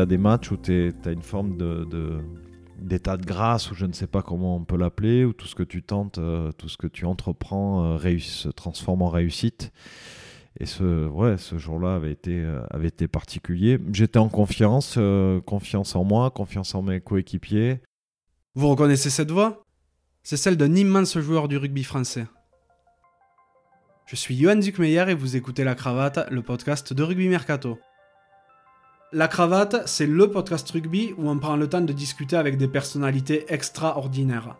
as des matchs où tu as une forme de, d'état de grâce, ou je ne sais pas comment on peut l'appeler, où tout ce que tu tentes, euh, tout ce que tu entreprends euh, se transforme en réussite. Et ce, ouais, ce jour-là avait été, euh, avait été particulier. J'étais en confiance, confiance en moi, confiance en mes coéquipiers. Vous reconnaissez cette voix? C'est celle d'un immense joueur du rugby français. Je suis Johan Zuckmeyer et vous écoutez La Cravate, le podcast de Rugby Mercato. La Cravate, c'est le podcast rugby où on prend le temps de discuter avec des personnalités extraordinaires.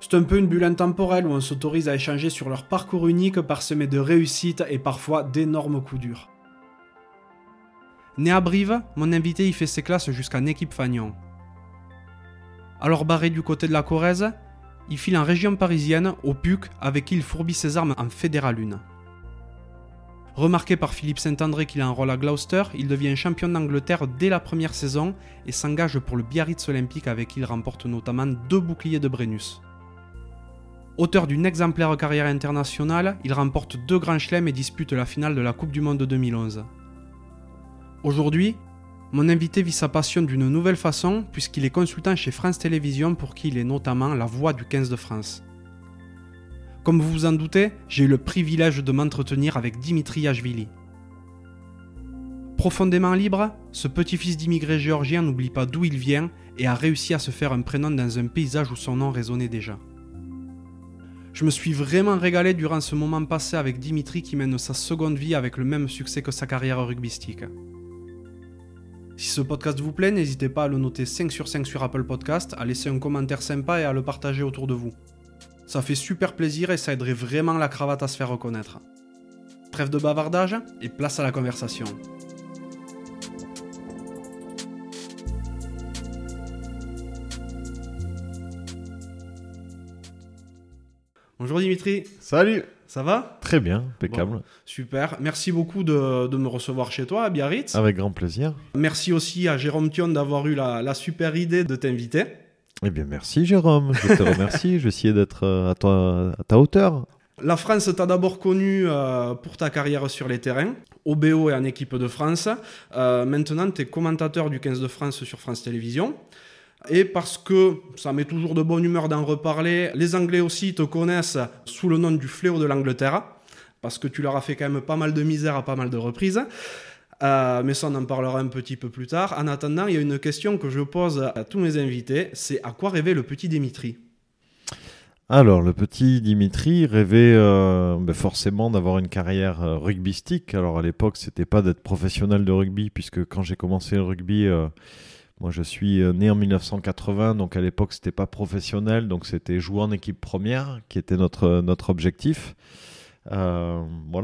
C'est un peu une bulle intemporelle où on s'autorise à échanger sur leur parcours unique parsemé de réussites et parfois d'énormes coups durs. Né à Brive, mon invité y fait ses classes jusqu'en équipe Fagnon. Alors barré du côté de la Corrèze, il file en région parisienne, au PUC, avec qui il fourbit ses armes en Fédéral 1. Remarqué par Philippe Saint-André qu'il a un à Gloucester, il devient champion d'Angleterre dès la première saison et s'engage pour le Biarritz Olympique avec qui il remporte notamment deux boucliers de Brennus. Auteur d'une exemplaire carrière internationale, il remporte deux grands chelems et dispute la finale de la Coupe du Monde 2011. Aujourd'hui, mon invité vit sa passion d'une nouvelle façon puisqu'il est consultant chez France Télévisions pour qui il est notamment la voix du 15 de France. Comme vous vous en doutez, j'ai eu le privilège de m'entretenir avec Dimitri Yashvili. Profondément libre, ce petit-fils d'immigrés géorgiens n'oublie pas d'où il vient et a réussi à se faire un prénom dans un paysage où son nom résonnait déjà. Je me suis vraiment régalé durant ce moment passé avec Dimitri qui mène sa seconde vie avec le même succès que sa carrière rugbystique. Si ce podcast vous plaît, n'hésitez pas à le noter 5 sur 5 sur Apple Podcast, à laisser un commentaire sympa et à le partager autour de vous. Ça fait super plaisir et ça aiderait vraiment la cravate à se faire reconnaître. Trêve de bavardage et place à la conversation. Bonjour Dimitri. Salut. Ça va? Très bien, impeccable. super. Merci beaucoup de, me recevoir chez toi à Biarritz. Avec grand plaisir. Merci aussi à Jérôme Thion d'avoir eu la super idée de t'inviter. Eh bien, merci Jérôme. Je te remercie. je vais essayer d'être euh, à, ta hauteur. La France t'a d'abord connu euh, pour ta carrière sur les terrains, au BO et en équipe de France. Euh, maintenant, tu es commentateur du 15 de France sur France Télévisions. Et parce que ça met toujours de bonne humeur d'en reparler, les Anglais aussi te connaissent sous le nom du fléau de l'Angleterre, parce que tu leur as fait quand même pas mal de misère à pas mal de reprises. Euh, mais ça, on en parlera un petit peu plus tard. En attendant, il y a une question que je pose à tous mes invités, c'est à quoi rêvait le petit Dimitri? Alors, le petit Dimitri rêvait euh, ben forcément d'avoir une carrière euh. Alors, à l'époque, c'était pas d'être professionnel de rugby, puisque quand j'ai commencé le rugby, moi je suis né en 1980, donc à l'époque, c'était pas professionnel, donc c'était jouer en équipe première qui était notre, notre objectif. Euh,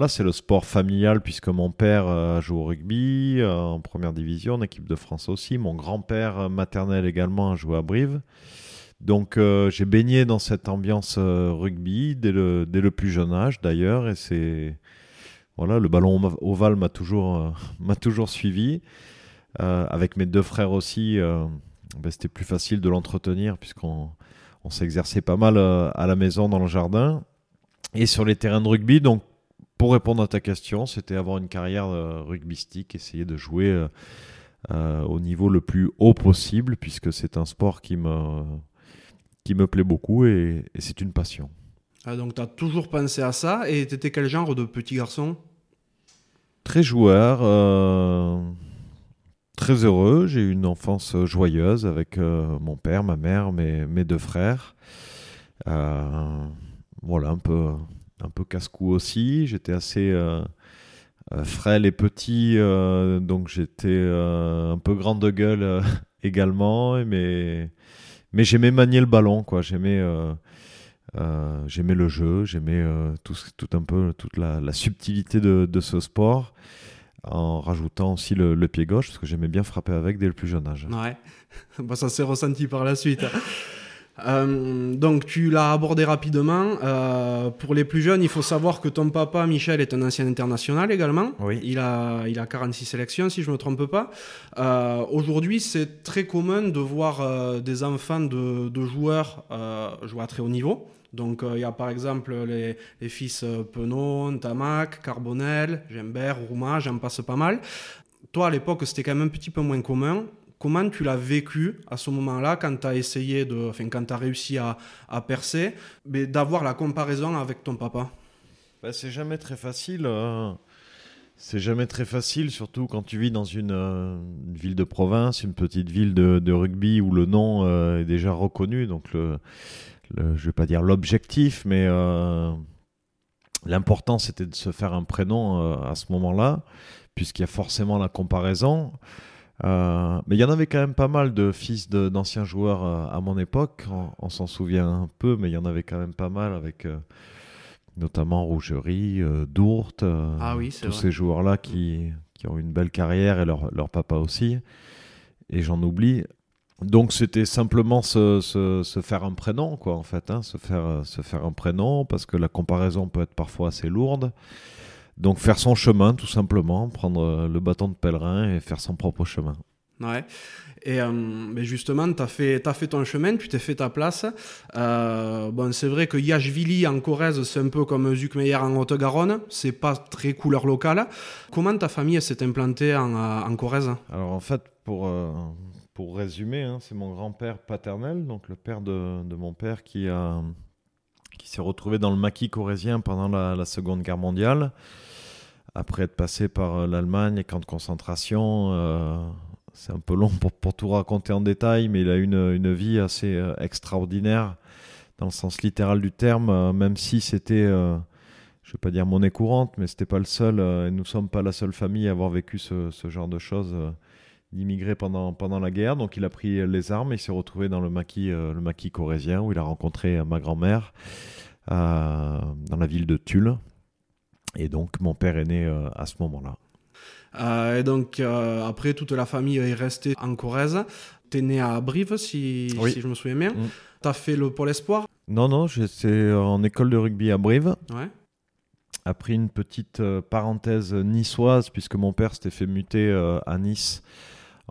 c'est le sport familial puisque mon père euh, joue au rugby euh, en première division, en équipe de France aussi. Mon grand-père maternel également a joué à Brive. Donc j'ai baigné dans cette ambiance rugby dès le, dès le plus jeune âge d'ailleurs. Et c'est. Voilà, le ballon ovale m'a toujours, toujours suivi. avec mes deux frères aussi, ben, c'était plus facile de l'entretenir puisqu'on on s'exerçait pas mal à la maison dans le jardin et sur les terrains de rugby. Donc, pour répondre à ta question, c'était avoir une carrière euh, rugbystique, essayer de jouer euh, euh, au niveau le plus haut possible, puisque c'est un sport qui me, qui me plaît beaucoup et, c'est une passion. Ah, donc, tu as toujours pensé à ça et tu étais quel genre de petit garçon? Très joueur, très heureux. J'ai eu une enfance joyeuse avec mon père, ma mère, mes, mes deux frères voilà, un peu, un peu casse-cou aussi. J'étais assez euh, euh, frêle et petit, euh, donc j'étais un peu grande de gueule également. Mais, mais j'aimais manier le ballon, quoi. J'aimais. j'aimais le jeu, j'aimais tout, un peu toute la, subtilité de, ce sport, en rajoutant aussi le, pied gauche, parce que j'aimais bien frapper avec dès le plus jeune âge. Ouais, ça s'est ressenti par la suite. Euh, donc tu l'as abordé rapidement. Euh, pour les plus jeunes, il faut savoir que ton papa, Michel, est un ancien international également. Oui. Il, a, il a 46 sélections, si je ne me trompe pas. Euh, aujourd'hui, c'est très commun de voir des enfants de, de joueurs jouer à très haut niveau. Donc il y a par exemple les, les fils Penon, Tamac, Carbonel, Gembert, Rouma, j'en passe pas mal. toi, à l'époque, c'était quand même un petit peu moins commun. Comment tu l'as vécu à ce moment-là quand tu as essayé de, enfin, quand tu réussi à, à percer, mais d'avoir la comparaison avec ton papa? Bah, C'est jamais très facile. Hein. C'est jamais très facile, surtout quand tu vis dans une, euh, ville de province, une petite ville de, rugby où le nom euh, est déjà reconnu. Donc, le, le je vais pas dire l'objectif, mais euh, l'important c'était de se faire un prénom à ce moment-là, puisqu'il y a forcément la comparaison. Mais il y en avait quand même pas mal de fils d'anciens joueurs à mon époque. On, s'en souvient un peu, mais il y en avait quand même pas mal avec notamment Rougerie, euh, Dourte, euh, ah tous ces joueurs-là qui, qui, ont une belle carrière et leur, leur papa aussi. Et j'en oublie. Donc c'était simplement se, se, se, faire un prénom, quoi, en fait, hein, se, faire, se faire un prénom, parce que la comparaison peut être parfois assez lourde. Donc faire son chemin, tout simplement, prendre le bâton de pèlerin et faire son propre chemin. Ouais. Et euh, mais justement, tu as fait, as fait ton chemin, tu t'es fait ta place. Euh, bon, c'est vrai que Yachvili en Corrèze, c'est un peu comme Zuckmeyer en Haute-Garonne. C'est pas très couleur locale. Comment ta famille s'est implantée en, euh, en, Corrèze? Alors en fait, pour, pour résumer, hein, c'est mon grand-père paternel, donc le père de, de mon père qui, a, qui s'est retrouvé dans le maquis corrézien pendant la, Seconde Guerre mondiale après être passé par l'Allemagne, et camps de concentration, euh, c'est un peu long pour, pour, tout raconter en détail, mais il a une, une vie assez euh, extraordinaire dans le sens littéral du terme, euh, même si c'était, euh, je ne vais pas dire monnaie courante, mais c'était pas le seul, et nous ne sommes pas la seule famille à avoir vécu ce genre de choses, d'immigrés pendant, pendant la guerre. Donc il a pris les armes et il s'est retrouvé dans le maquis, le maquis corrézien, où il a rencontré ma grand-mère, dans la ville de Tulle. Et donc mon père est né à ce moment-là. Euh, et donc, euh, après, toute la famille est restée en Corrèze. Tu es né à Brive, si, si je me souviens bien. Mm. Tu as fait le Pôle Espoir? Non, non, j'étais en école de rugby à Brive. Ouais. Après une petite euh, parenthèse niçoise, puisque mon père s'était fait muter à Nice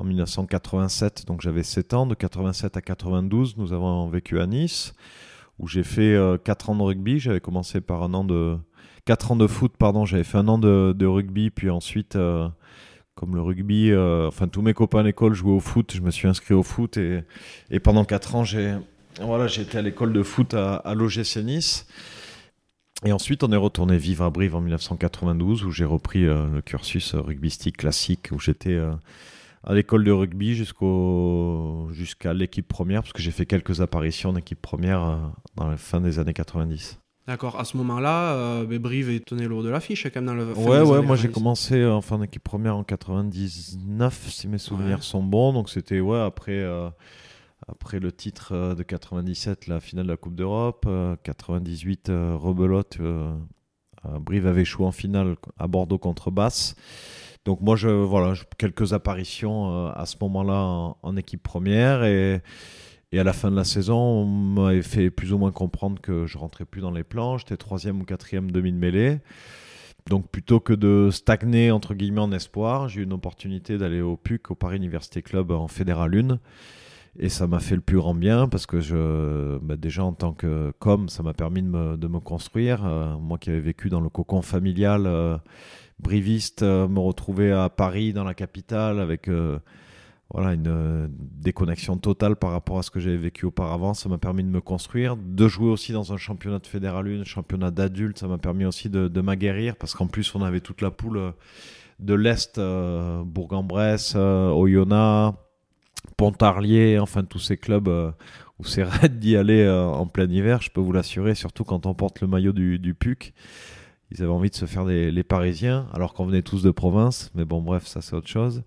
en 1987, donc j'avais 7 ans. De 87 à 92, nous avons vécu à Nice, où j'ai fait 4 ans de rugby. J'avais commencé par un an de, 4 ans de foot, pardon, j'avais fait un an de, rugby, puis ensuite, euh, comme le rugby, euh, enfin tous mes copains à l'école jouaient au foot, je me suis inscrit au foot et, et pendant 4 ans, j'ai voilà, été à l'école de foot à, à l'OGC Nice. Et ensuite, on est retourné vivre à Brive en 1992, où j'ai repris euh, le cursus rugbystique classique, où j'étais à l'école de rugby jusqu'au jusqu'à l'équipe première, parce que j'ai fait quelques apparitions en équipe première dans la fin des années 90. D'accord, à ce moment-là, euh, Brive tenait haut de l'affiche quand même dans le. Ouais, ouais, moi j'ai commencé euh, en fin d'équipe première en 99, si mes souvenirs sont bons. Donc c'était ouais, après, euh, après le titre euh, de 97, la finale de la Coupe d'Europe. 98, rebelote. Brive avait échoué en finale à Bordeaux contre Basse. Donc moi, je, voilà, quelques apparitions à ce moment-là en, équipe première. Et. Et à la fin de la saison, on m'avait fait plus ou moins comprendre que je rentrais plus dans les plans. J'étais troisième ou quatrième demi de mêlée. Donc plutôt que de stagner entre guillemets en espoir, j'ai eu une opportunité d'aller au PUC, au Paris Université Club en Fédéral 1. Et ça m'a fait le plus grand bien parce que je, bah déjà en tant que com, ça m'a permis de me, de me construire. Euh, moi qui avais vécu dans le cocon familial euh, briviste, euh, me retrouver à Paris, dans la capitale, avec voilà, une euh, déconnexion totale par rapport à ce que j'avais vécu auparavant. Ça m'a permis de me construire, de jouer aussi dans un championnat de fédéral 1, championnat d'adultes. Ça m'a permis aussi de, de m'aguerrir parce qu'en plus, on avait toute la poule euh, de l'Est, euh, Bourg-en-Bresse, Oyonnax, Pontarlier, enfin tous ces clubs où c'est raide d'y aller en plein hiver, je peux vous l'assurer, surtout quand on porte le maillot du PUC. Ils avaient envie de se faire les Parisiens, alors qu'on venait tous de province, mais bon, bref, ça c'est autre chose.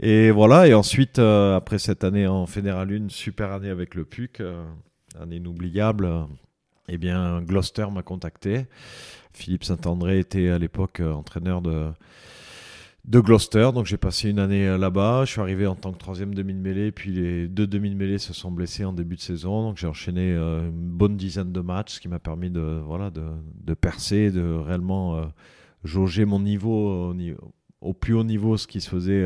Et voilà, et ensuite, euh, après cette année en Fédéral 1, super année avec le PUC, euh, année inoubliable, euh, eh bien, Gloucester m'a contacté. Philippe Saint-André était à l'époque entraîneur de, de Gloucester, donc j'ai passé une année là-bas. Je suis arrivé en tant que troisième demi de mêlée, puis les deux demi de mêlée se sont blessés en début de saison, donc j'ai enchaîné une bonne dizaine de matchs, ce qui m'a permis de, voilà, de, de, percer, de réellement jauger mon niveau au, au, plus haut niveau, ce qui se faisait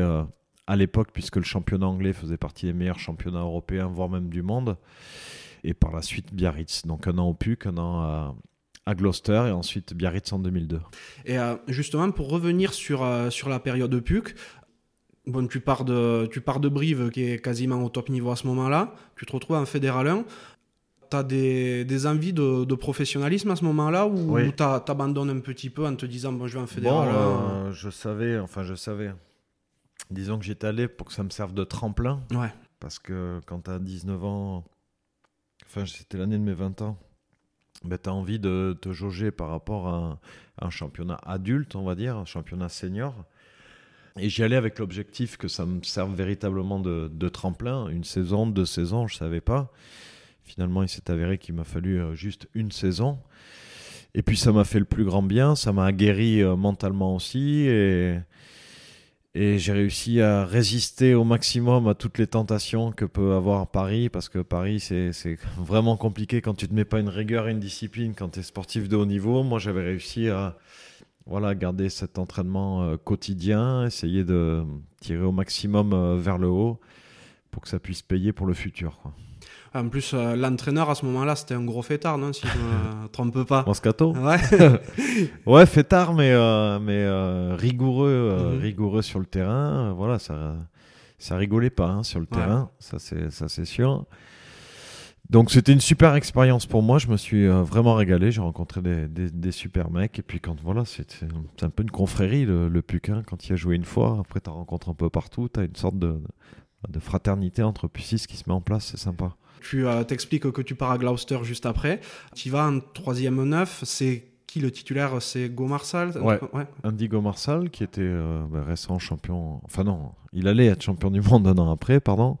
à l'époque, puisque le championnat anglais faisait partie des meilleurs championnats européens, voire même du monde. Et par la suite, Biarritz. Donc un an au PUC, un an à, à Gloucester et ensuite Biarritz en 2002. Et euh, justement, pour revenir sur, euh, sur la période de PUC, Bon, tu pars, de, tu pars de Brive, qui est quasiment au top niveau à ce moment-là. Tu te retrouves en Fédéral 1. Tu as des, des envies de, de, professionnalisme à ce moment-là ou Oui. tu abandonnes un petit peu en te disant bon, je vais en Fédéral Bon, 1 euh, je savais, enfin je savais. Disons que j'étais allé pour que ça me serve de tremplin. Ouais. Parce que quand tu as 19 ans, enfin c'était l'année de mes 20 ans, ben, tu as envie de te jauger par rapport à un, championnat adulte, on va dire, un championnat senior. Et j'y allais avec l'objectif que ça me serve véritablement de, de tremplin. Une saison, deux saisons, je savais pas. Finalement, il s'est avéré qu'il m'a fallu euh, juste une saison. Et puis ça m'a fait le plus grand bien, ça m'a guéri euh, mentalement aussi. Et, et j'ai réussi à résister au maximum à toutes les tentations que peut avoir Paris, parce que Paris, c'est vraiment compliqué quand tu te mets pas une rigueur et une discipline quand tu es sportif de haut niveau. Moi, j'avais réussi à voilà, garder cet entraînement euh, quotidien, essayer de tirer au maximum euh, vers le haut pour que ça puisse payer pour le futur. En plus, euh, l'entraîneur à ce moment-là, c'était un gros fêtard, non Si je me trompe pas. Moscato Ouais. Ouais, fêtard, mais, euh, mais euh, rigoureux, Mhm. rigoureux sur le terrain. Voilà, ça, ça rigolait pas hein, sur le Ouais. terrain, ça c'est, ça c'est sûr. Donc c'était une super expérience pour moi. Je me suis vraiment régalé. J'ai rencontré des, des, des super mecs. Et puis quand voilà, c'est, un peu une confrérie le, le Puquin. Quand il a joué une fois, après tu rencontres un peu partout. Tu as une sorte de, de fraternité entre pucistes qui se met en place. C'est sympa. Tu euh, t'expliques que tu pars à Gloucester juste après. Tu vas en troisième neuf. C'est qui le titulaire? C'est Gomarsal Ouais. Indigo Marsal, qui était euh, bah, récent champion, enfin non, il allait être champion du monde un an après, pardon,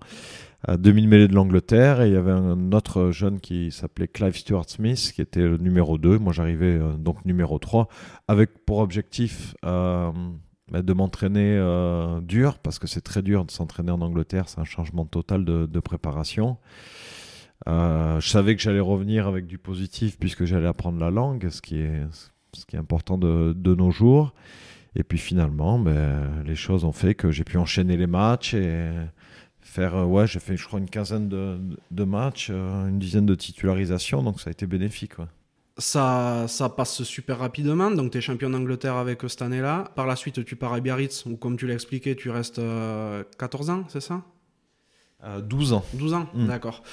à 2000 mêlées de l'Angleterre, et il y avait un autre jeune qui s'appelait Clive Stewart Smith, qui était le numéro 2, moi j'arrivais euh, donc numéro 3, avec pour objectif de m'entraîner euh, dur, parce que c'est très dur de s'entraîner en Angleterre, c'est un changement total de, préparation. Euh, je savais que j'allais revenir avec du positif puisque j'allais apprendre la langue, ce qui est, ce qui est important de, nos jours. Et puis finalement, ben, les choses ont fait que j'ai pu enchaîner les matchs et faire, euh, ouais, j'ai fait, je crois, une quinzaine de, matchs, une dizaine de titularisations, donc ça a été bénéfique. Ça, ça passe super rapidement. Donc, tu es champion d'Angleterre avec cette année-là. Par la suite, tu pars à Biarritz, où, comme tu l'as expliqué, tu restes euh, 14 ans, c'est ça? Euh, 12 ans. 12 ans, Mm. d'accord.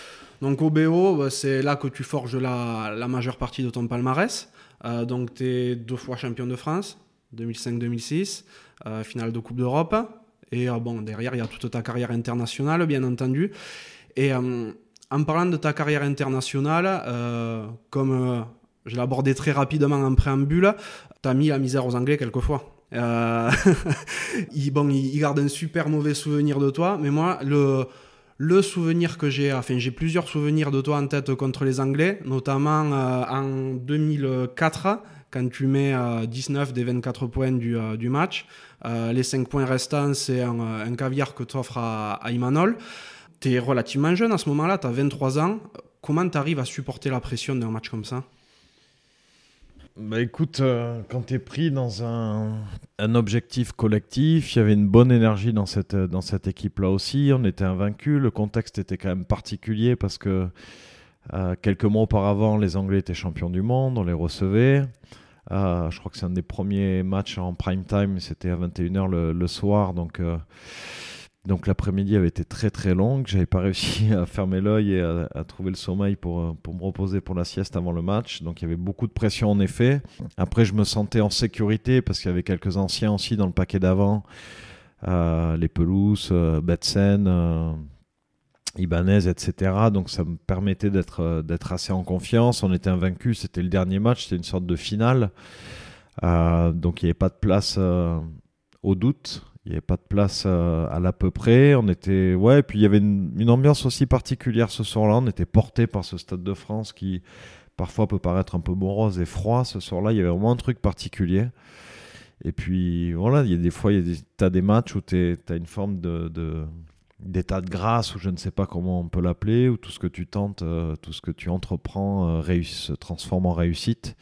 Donc au BO, bah, c'est là que tu forges la, la majeure partie de ton palmarès. Euh, donc tu es deux fois champion de France, 2005-2006, euh, finale de Coupe d'Europe. Et euh, bon, derrière, il y a toute ta carrière internationale, bien entendu. Et euh, en parlant de ta carrière internationale, euh, comme euh, je l'ai abordé très rapidement en préambule, tu as mis la misère aux Anglais quelquefois. Euh, ils, bon, ils, gardent un super mauvais souvenir de toi, mais moi, le, souvenir que j'ai, enfin j'ai plusieurs souvenirs de toi en tête contre les Anglais, notamment euh, en 2004, quand tu mets euh, 19 des 24 points du, euh, match. Euh, les 5 points restants, c'est un, caviar que tu offres à, à Imanol. Tu es relativement jeune à ce moment-là, tu as 23 ans. Comment tu arrives à supporter la pression d'un match comme ça? Bah écoute, euh, quand tu es pris dans un, un objectif collectif, il y avait une bonne énergie dans cette, dans cette équipe-là aussi. On était invaincus. Le contexte était quand même particulier parce que euh, quelques mois auparavant, les Anglais étaient champions du monde, on les recevait. Euh, je crois que c'est un des premiers matchs en prime time, c'était à 21h le, le soir. Donc, euh, donc l'après-midi avait été très très longue. J'avais pas réussi à fermer l'œil et à, trouver le sommeil pour, euh, pour me reposer pour la sieste avant le match. Donc il y avait beaucoup de pression en effet. Après, je me sentais en sécurité parce qu'il y avait quelques anciens aussi dans le paquet d'avant. Euh, les Pelouse, euh, Betsen, euh, Ibanez, etc. Donc ça me permettait d'être d'être assez en confiance. On était invaincus, c'était le dernier match, c'était une sorte de finale. Donc il n'y avait pas de place au doute. Il n'y avait pas de place euh, à l'à peu près. On était, ouais, et puis il y avait une, ambiance aussi particulière ce soir-là. On était porté par ce Stade de France qui parfois peut paraître un peu morose et froid. Ce soir-là, il y avait vraiment un truc particulier. Et puis voilà, il y a des fois, tu as des matchs où tu as une forme d'état de grâce, ou je ne sais pas comment on peut l'appeler, où tout ce que tu tentes, euh, tout ce que tu entreprends euh, se transforme en réussite.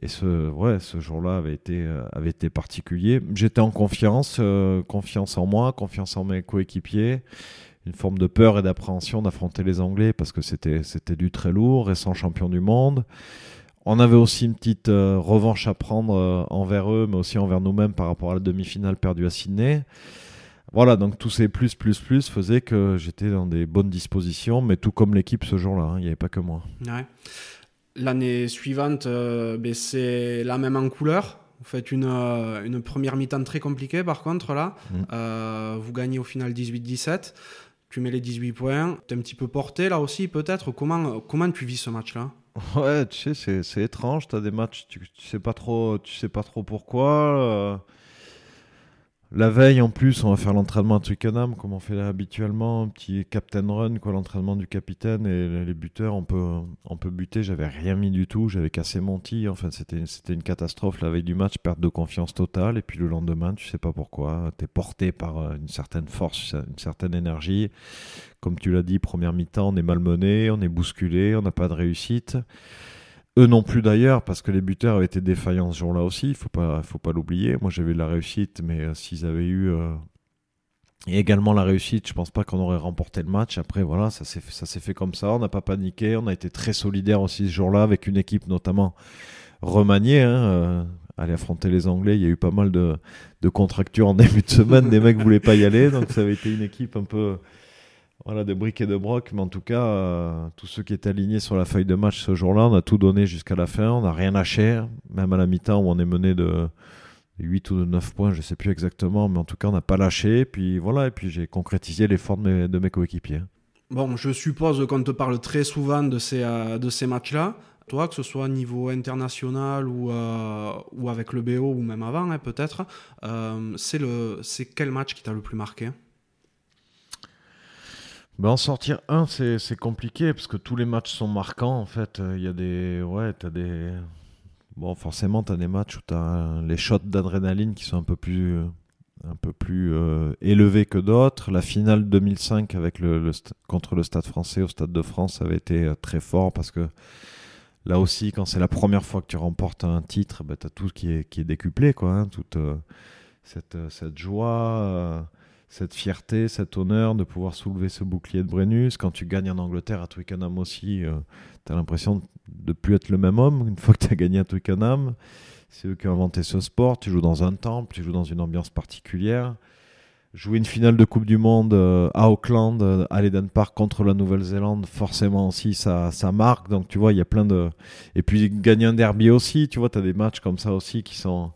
Et ce, ouais, ce jour-là avait été, euh, avait été particulier. J'étais en confiance, euh, confiance en moi, confiance en mes coéquipiers, une forme de peur et d'appréhension d'affronter les Anglais parce que c'était, du très lourd, récent champion du monde. On avait aussi une petite euh, revanche à prendre envers eux, mais aussi envers nous-mêmes par rapport à la demi-finale perdue à Sydney. Voilà, donc tous ces plus, plus, plus faisaient que j'étais dans des bonnes dispositions, mais tout comme l'équipe ce jour-là, hein, il n'y avait pas que moi. Ouais. L'année suivante, euh, ben, c'est la même en couleur. Vous faites une, euh, une première mi-temps très compliquée, par contre, là. Mm. Euh, vous gagnez au final 18-17. Tu mets les 18 points. Tu es un petit peu porté, là aussi, peut-être. Comment, comment tu vis ce match-là? Ouais, tu sais, c'est, c'est étrange. Tu as des matchs, tu, tu sais pas trop, tu sais pas trop pourquoi. euh. La veille, en plus, on va faire l'entraînement à Twickenham, comme on fait habituellement, un petit captain run, quoi, l'entraînement du capitaine et les- buteurs, on peut, on peut buter. J'avais rien mis du tout, j'avais cassé mon tir. Enfin, c'était, c'était une catastrophe la veille du match, perte de confiance totale. Et puis le lendemain, tu sais pas pourquoi, tu es porté par euh, une certaine force, une certaine énergie. Comme tu l'as dit, première mi-temps, on est malmené, on est bousculé, on n'a pas de réussite. Eux non plus d'ailleurs, parce que les buteurs avaient été défaillants ce jour-là aussi, il faut pas, faut pas l'oublier. Moi j'avais de la réussite, mais euh, s'ils avaient eu euh, et également la réussite, je pense pas qu'on aurait remporté le match. Après voilà, ça s'est fait, comme ça, on n'a pas paniqué, on a été très solidaires aussi ce jour-là avec une équipe notamment remaniée. Hein, euh, aller affronter les Anglais, il y a eu pas mal de, de contractures en début de semaine, des mecs voulaient pas y aller, donc ça avait été une équipe un peu voilà, de briques et de broc, mais en tout cas, euh, tous ceux qui étaient alignés sur la feuille de match ce jour-là, on a tout donné jusqu'à la fin, on n'a rien lâché, même à la mi-temps où on est mené de 8 ou de 9 points, je sais plus exactement, mais en tout cas, on n'a pas lâché, puis voilà, et puis j'ai concrétisé l'effort de mes, de mes coéquipiers. Bon, je suppose qu'on te parle très souvent de ces, euh, ces matchs-là. Toi, que ce soit au niveau international ou, euh, ou avec le BO ou même avant, hein, peut-être, euh, c'est quel match qui t'a le plus marqué? Ben, en sortir un, c'est compliqué, parce que tous les matchs sont marquants, en fait, Euh, il y a des... Ouais, t'as des... Bon, forcément, tu as des matchs où tu as les shots d'adrénaline qui sont un peu plus, un peu plus euh, élevés que d'autres. La finale 2005 avec le, contre le Stade français au Stade de France avait été euh, très fort parce que là aussi, quand c'est la première fois que tu remportes un titre, tu as tout qui est, qui est décuplé. Quoi, hein, toute euh, cette, euh, cette joie, euh, cette fierté, cet honneur de pouvoir soulever ce bouclier de Brennus. Quand tu gagnes en Angleterre à Twickenham aussi, tu as l'impression de plus être le même homme une fois que tu as gagné à Twickenham. C'est eux qui ont inventé ce sport. Tu joues dans un temple, tu joues dans une ambiance particulière. Jouer une finale de Coupe du Monde euh, à Auckland, euh, à l'Eden Park contre la Nouvelle-Zélande, forcément aussi, ça, ça marque. Donc, tu vois, il y a plein de. Et puis, gagner un derby aussi, tu vois, tu as des matchs comme ça aussi qui sont,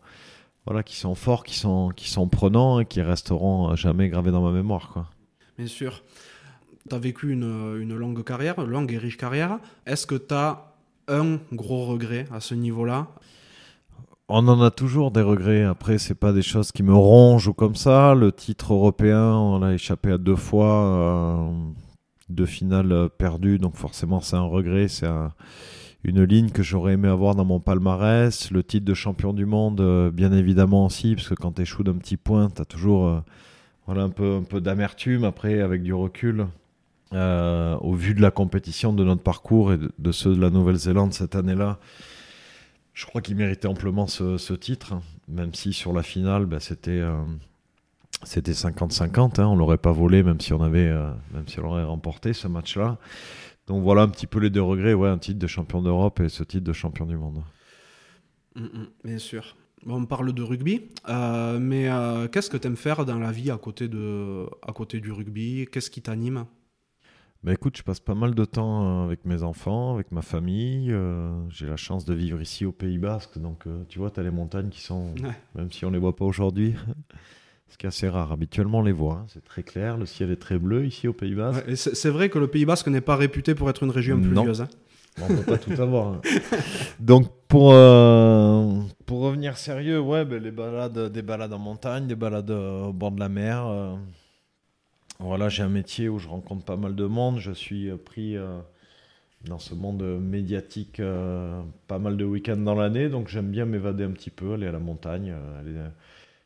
voilà, qui sont forts, qui sont, qui sont prenants et qui resteront à jamais gravés dans ma mémoire. Quoi. Bien sûr. Tu as vécu une, une longue carrière, longue et riche carrière. Est-ce que tu as un gros regret à ce niveau-là? On en a toujours des regrets. Après, c'est pas des choses qui me rongent ou comme ça. Le titre européen, on a échappé à deux fois, euh, deux finales perdues, donc forcément c'est un regret. C'est un- une ligne que j'aurais aimé avoir dans mon palmarès. Le titre de champion du monde, euh, bien évidemment aussi, parce que quand tu échoues d'un petit point, tu as toujours euh, voilà, un peu, un peu d'amertume. Après, avec du recul, euh, au vu de la compétition, de notre parcours et de, ceux de la Nouvelle-Zélande cette année-là, je crois qu'il méritait amplement ce, titre, hein. même si sur la finale, bah, c'était c'était 50-50. Hein, on l'aurait pas volé, même si on avait, même si on aurait remporté ce match-là. Donc voilà un petit peu les deux regrets, ouais, un titre de champion d'Europe et ce titre de champion du monde. Mm, mm, Bien sûr. Bon, on parle de rugby, euh, mais euh, qu'est-ce que tu aimes faire dans la vie à côté, de, à côté du rugby? Qu'est-ce qui t'anime? Bah écoute, je passe pas mal de temps euh, avec mes enfants, avec ma famille. euh, J'ai la chance de vivre ici au Pays Basque, donc tu vois, tu as les montagnes qui sont, Ouais. même si on les voit pas aujourd'hui, ce qui est assez rare. Habituellement, on les voit, hein, c'est très clair, le ciel est très bleu ici au Pays Basque. Ouais, C'est vrai que le Pays Basque n'est pas réputé pour être une région Non. pluvieuse. hein. On peut pas tout avoir. hein. Donc pour euh, pour revenir sérieux, ouais, ben, les balades, des balades en montagne, des balades euh, au bord de la mer. euh, voilà, j'ai un métier où je rencontre pas mal de monde. Je suis pris dans ce monde médiatique pas mal de week-ends dans l'année, donc j'aime bien m'évader un petit peu, aller à la montagne, aller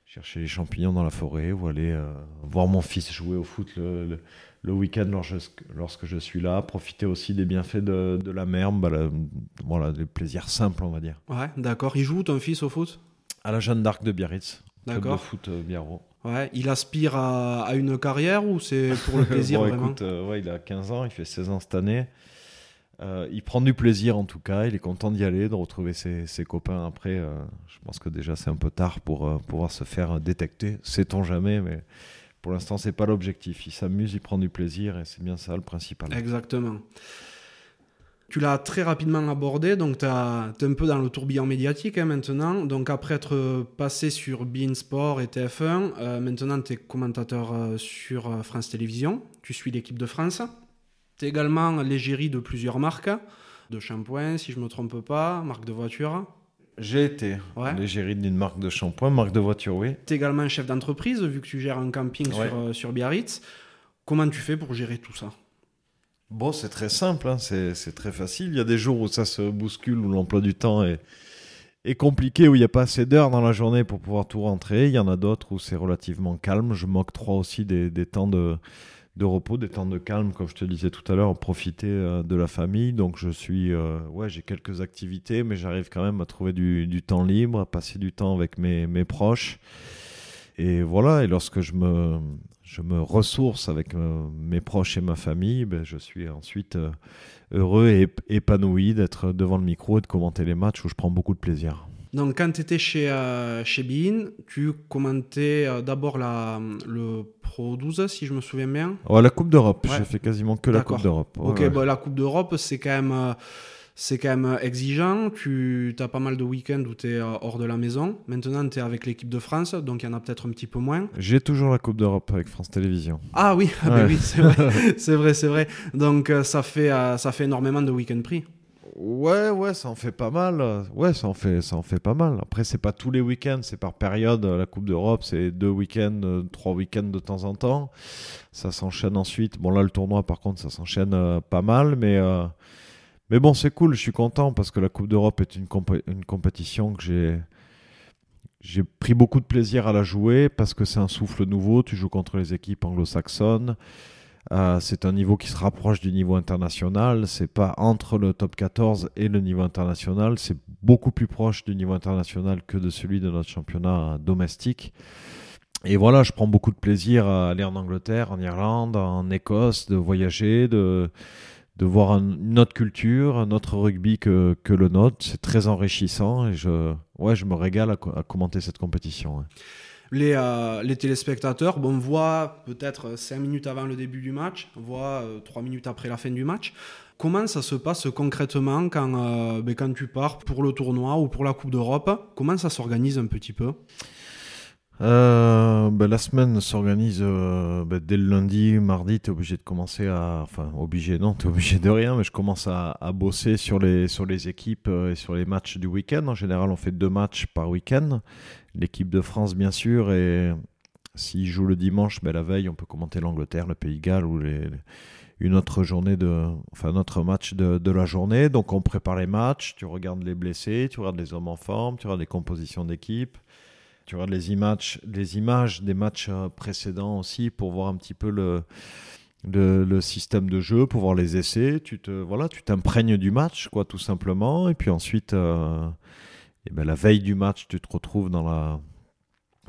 chercher les champignons dans la forêt ou aller euh, voir mon fils jouer au foot le, le- le week-end lorsque, lorsque je suis là, profiter aussi des bienfaits de, de la mer, bah, la- voilà, des plaisirs simples, on va dire. Ouais, d'accord. Il joue ton fils au foot? À la Jeanne d'Arc de Biarritz, club de D'accord. foot euh, Biarro. Ouais, il aspire à, à une carrière ou c'est pour le plaisir Bon, vraiment? écoute, euh, ouais, il a 15 ans, il fait 16 ans cette année. Euh, il prend du plaisir en tout cas, il est content d'y aller, de retrouver ses, copains après. euh, je pense que déjà c'est un peu tard pour euh, pouvoir se faire détecter, sait-on jamais, mais pour l'instant, c'est pas l'objectif. Il s'amuse, il prend du plaisir et c'est bien ça le principal. Exactement. Tu l'as très rapidement abordé, donc tu es un peu dans le tourbillon médiatique hein, maintenant. Donc après être passé sur Bein Sport et TF1, euh, maintenant tu es commentateur sur France Télévisions, tu suis l'équipe de France. Tu es également l'égérie de plusieurs marques, de shampoing si je ne me trompe pas, marque de voiture. J'ai été ouais. l'égérie d'une marque de shampoing, marque de voiture, oui. Tu es également chef d'entreprise, vu que tu gères un camping sur, sur Biarritz. Comment tu fais pour gérer tout ça? Bon, c'est très simple, hein. c'est très facile. Il y a des jours où ça se bouscule, où l'emploi du temps est, est, compliqué, où il n'y a pas assez d'heures dans la journée pour pouvoir tout rentrer. Il y en a d'autres où c'est relativement calme. Je m'octroie aussi des, des temps de, de, repos, des temps de calme, comme je te disais tout à l'heure, profiter euh, de la famille. Donc je suis, euh, ouais, j'ai quelques activités, mais j'arrive quand même à trouver du, temps libre, à passer du temps avec mes, proches. Et voilà, et lorsque je me, je me ressource avec euh, mes proches et ma famille, ben, je suis ensuite heureux et épanoui d'être devant le micro et de commenter les matchs où je prends beaucoup de plaisir. Donc, quand tu étais chez, euh, chez tu commentais d'abord la, le Pro 12, si je me souviens bien. Ouais, la Coupe d'Europe. J'ai fait quasiment que la Coupe d'Europe. ok, la Coupe d'Europe, c'est quand même c'est quand même euh, exigeant. Tu as pas mal de week-ends où tu es euh, hors de la maison. Maintenant, tu es avec l'équipe de France, donc il y en a peut-être un petit peu moins. J'ai toujours la Coupe d'Europe avec France Télévisions. Ah oui, ah ben oui c'est vrai, c'est vrai, vrai. Donc euh, ça fait, ça fait énormément de week-ends pris. Ouais, ouais, ça en fait pas mal. Ouais, ça en fait, ça en fait pas mal. Après, c'est pas tous les week-ends, c'est par période. La Coupe d'Europe, c'est deux week-ends, trois week-ends de temps en temps. Ça s'enchaîne ensuite. Bon, là, le tournoi, par contre, ça s'enchaîne pas mal, mais mais bon, c'est cool, je suis content parce que la Coupe d'Europe est une, une compétition que j'ai. J'ai pris beaucoup de plaisir à la jouer parce que c'est un souffle nouveau. Tu joues contre les équipes anglo-saxonnes. Euh, c'est un niveau qui se rapproche du niveau international. C'est pas entre le top 14 et le niveau international. C'est beaucoup plus proche du niveau international que de celui de notre championnat domestique. Et voilà, je prends beaucoup de plaisir à aller en Angleterre, en Irlande, en Écosse, de voyager, de, de voir une autre culture, un autre rugby que, que le nôtre. C'est très enrichissant et je, ouais, je me régale à, commenter cette compétition. Les, euh, les, téléspectateurs, bon, on peut-être 5 minutes avant le début du match, on voit 3 euh, minutes après la fin du match. Comment ça se passe concrètement quand, euh, ben, quand tu pars pour le tournoi ou pour la Coupe d'Europe? Comment ça s'organise un petit peu? Euh, ben, la semaine s'organise euh, ben, dès le lundi, mardi, tu es obligé de commencer à. Enfin, obligé, non, tu es obligé de rien, mais je commence à, à, bosser sur les, sur les équipes euh, et sur les matchs du week-end. En général, on fait deux matchs par week-end. L'équipe de France, bien sûr, et s'ils jouent le dimanche, ben, la veille, on peut commenter l'Angleterre, le Pays de Galles ou les, une autre journée de. Enfin, notre match de, de la journée. Donc, on prépare les matchs, tu regardes les blessés, tu regardes les hommes en forme, tu regardes les compositions d'équipe tu regardes les images, les images des matchs euh, précédents aussi pour voir un petit peu le, le, système de jeu, pour voir les essais. Tu te voilà, tu t'imprègnes du match, quoi, tout simplement. Et puis ensuite, euh, eh ben, la veille du match, tu te retrouves dans la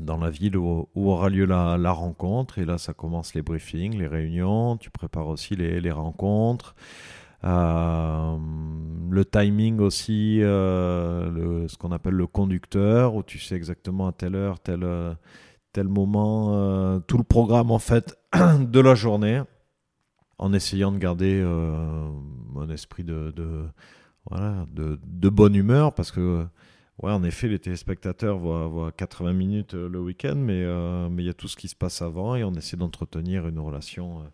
dans la ville où, aura lieu la, rencontre. Et là, ça commence les briefings, les réunions. Tu prépares aussi les, les rencontres. Euh, le timing aussi, euh, ce qu'on appelle le conducteur, où tu sais exactement à telle heure, tel, tel moment, euh, tout le programme en fait de la journée, en essayant de garder un esprit de, voilà, de, bonne humeur, parce que Ouais, en effet, les téléspectateurs voient, voient 80 minutes le week-end, mais mais il y a tout ce qui se passe avant et on essaie d'entretenir une relation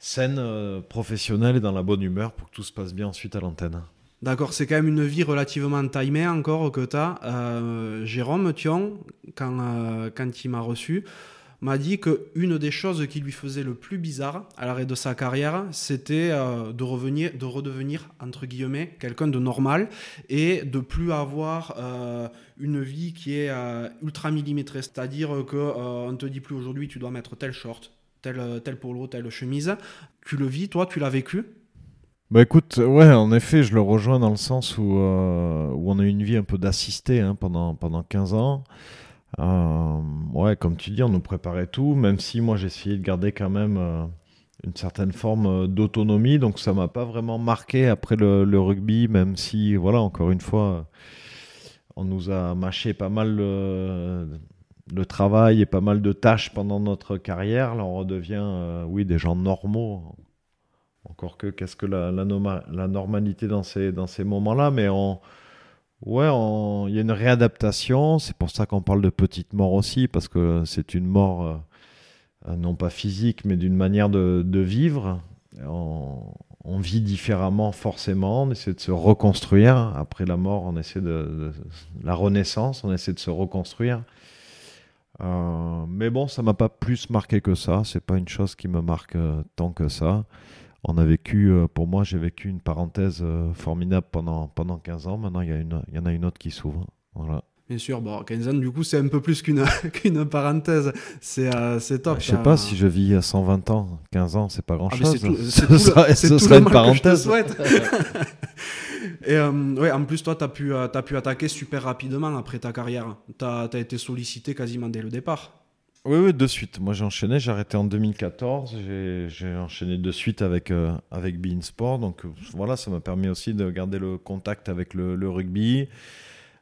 saine, euh, professionnelle et dans la bonne humeur pour que tout se passe bien ensuite à l'antenne. D'accord, c'est quand même une vie relativement timée encore que tu as. Euh, Jérôme Thion, quand, euh, quand il m'a reçu, m'a dit qu'une des choses qui lui faisait le plus bizarre à l'arrêt de sa carrière, c'était de, revenir, de redevenir, entre guillemets, quelqu'un de normal et de plus avoir une vie qui est ultra millimétrée. C'est-à-dire qu'on ne te dit plus aujourd'hui tu dois mettre tel short, tel, tel polo, telle chemise. Tu le vis, toi, tu l'as vécu? Bah écoute, ouais, en effet, je le rejoins dans le sens où, euh, où on a eu une vie un peu d'assisté hein, pendant, pendant 15 ans. Euh, ouais, comme tu dis, on nous préparait tout, même si moi j'essayais de garder quand même euh, une certaine forme d'autonomie, donc ça m'a pas vraiment marqué après le, rugby, même si, voilà, encore une fois, on nous a mâché pas mal le travail et pas mal de tâches pendant notre carrière, là on redevient, euh, oui, des gens normaux. Encore que, qu'est-ce que la, normalité dans ces, dans ces moments-là Mais on, ouais, il y a une réadaptation. C'est pour ça qu'on parle de petite mort aussi, parce que c'est une mort, euh, non pas physique, mais d'une manière de, vivre. On, vit différemment forcément, on essaie de se reconstruire. Après la mort, on essaie de, de la renaissance, on essaie de se reconstruire. Euh, mais bon, ça m'a pas plus marqué que ça. C'est pas une chose qui me marque euh, tant que ça. On a vécu, euh, pour moi, j'ai vécu une parenthèse euh, formidable pendant, pendant 15 ans. Maintenant, il y, a une, il y en a une autre qui s'ouvre. Voilà. Bien sûr, bon, 15 ans, du coup, c'est un peu plus qu'une qu'une parenthèse. C'est euh, top. Je sais pas si je vis à 120 ans. 15 ans, c'est pas grand-chose. Ah, c'est tout, ce tout serait, le, ce serait une parenthèse. Et euh, ouais, en plus, toi, tu as, pu, as pu attaquer super rapidement après ta carrière. Tu as, as, été sollicité quasiment dès le départ. Oui, oui, de suite. Moi, j'ai enchaîné. J'ai arrêté en 2014. J'ai enchaîné de suite avec, euh, avec Bein Sport. Donc voilà, ça m'a permis aussi de garder le contact avec le, le rugby